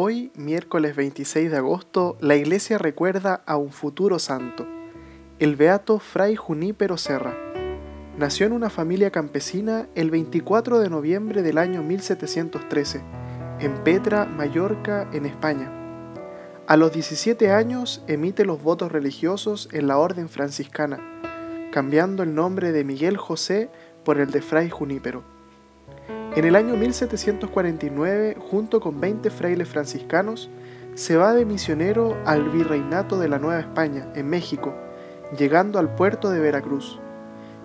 Hoy, miércoles 26 de agosto, la iglesia recuerda a un futuro santo, el beato Fray Junípero Serra. Nació en una familia campesina el 24 de noviembre del año 1713, en Petra, Mallorca, en España. A los 17 años emite los votos religiosos en la orden franciscana, cambiando el nombre de Miguel José por el de Fray Junípero. En el año 1749, junto con 20 frailes franciscanos, se va de misionero al virreinato de la Nueva España, en México, llegando al puerto de Veracruz,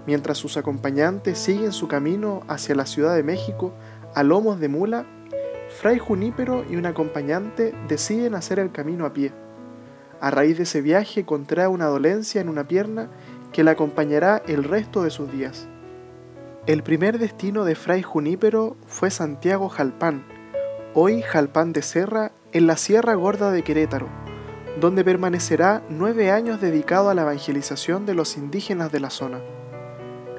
mientras sus acompañantes siguen su camino hacia la Ciudad de México a lomos de mula, Fray Junípero y un acompañante deciden hacer el camino a pie. A raíz de ese viaje contrae una dolencia en una pierna que le acompañará el resto de sus días. El primer destino de Fray Junípero fue Santiago Jalpán, hoy Jalpán de Serra, en la Sierra Gorda de Querétaro, donde permanecerá nueve años dedicado a la evangelización de los indígenas de la zona.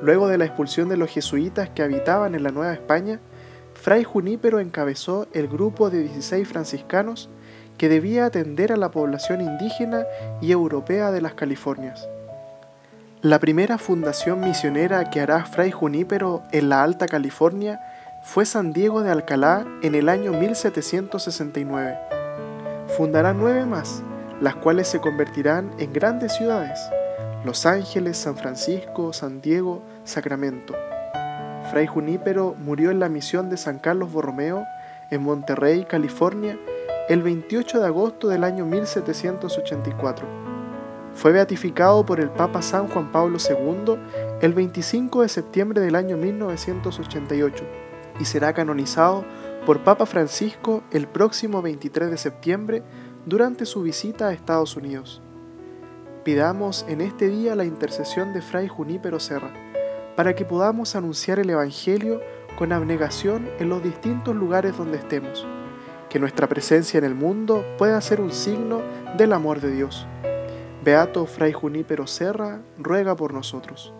Luego de la expulsión de los jesuitas que habitaban en la Nueva España, Fray Junípero encabezó el grupo de 16 franciscanos que debía atender a la población indígena y europea de las Californias. La primera fundación misionera que hará Fray Junípero en la Alta California fue San Diego de Alcalá en el año 1769. Fundará nueve más, las cuales se convertirán en grandes ciudades, Los Ángeles, San Francisco, San Diego, Sacramento. Fray Junípero murió en la misión de San Carlos Borromeo, en Monterrey, California, el 28 de agosto del año 1784. Fue beatificado por el Papa San Juan Pablo II el 25 de septiembre del año 1988 y será canonizado por Papa Francisco el próximo 23 de septiembre durante su visita a Estados Unidos. Pidamos en este día la intercesión de Fray Junípero Serra para que podamos anunciar el Evangelio con abnegación en los distintos lugares donde estemos, que nuestra presencia en el mundo pueda ser un signo del amor de Dios. Beato Fray Junípero Serra, ruega por nosotros.